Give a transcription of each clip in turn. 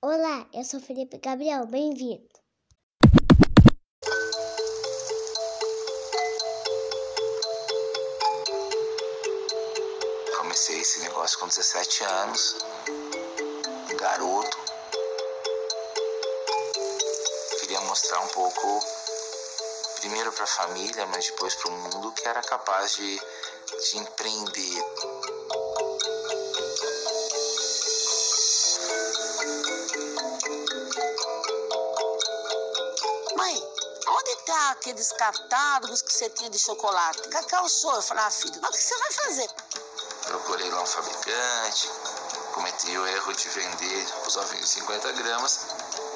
Olá, eu sou Felipe Gabriel, bem-vindo. Comecei esse negócio com 17 anos, garoto. Queria mostrar um pouco, primeiro para a família, mas depois para o mundo, que era capaz de, de empreender. Mãe, onde tá aqueles catálogos que você tinha de chocolate? Cacau sou. Eu falei, ah, filho, mas o que você vai fazer? Procurei lá um fabricante, cometi o erro de vender os ovinhos 50 gramas.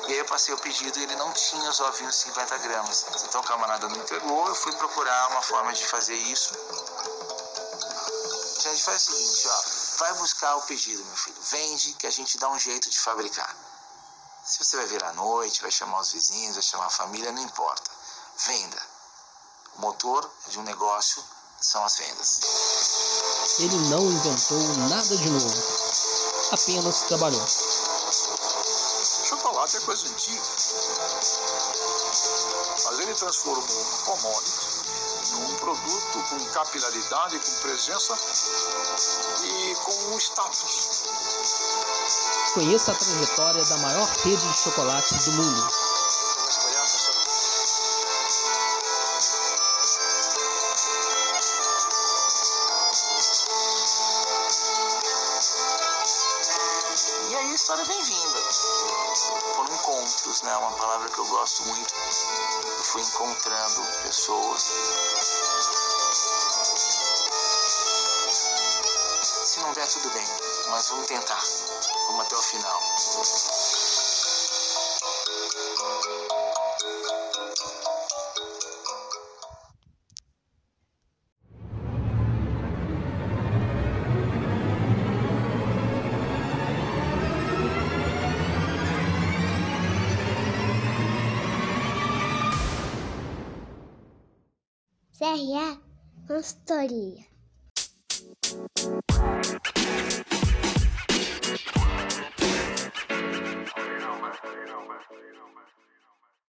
E aí eu passei o pedido e ele não tinha os ovinhos 50 gramas. Então o camarada não entregou, eu fui procurar uma forma de fazer isso. A gente faz o seguinte, ó, vai buscar o pedido, meu filho. Vende que a gente dá um jeito de fabricar. Se você vai vir à noite, vai chamar os vizinhos, vai chamar a família, não importa. Venda. O motor de um negócio são as vendas. Ele não inventou nada de novo, apenas trabalhou. Chocolate é coisa antiga. Mas ele transformou um commodity num produto com capilaridade, com presença e com um status. Conheça a trajetória da maior rede de chocolates do mundo. História vem vinda. Foram encontros, né? Uma palavra que eu gosto muito. Eu fui encontrando pessoas. Se não der, tudo bem. Mas vamos tentar. Vamos até o final. CRA Consultoria.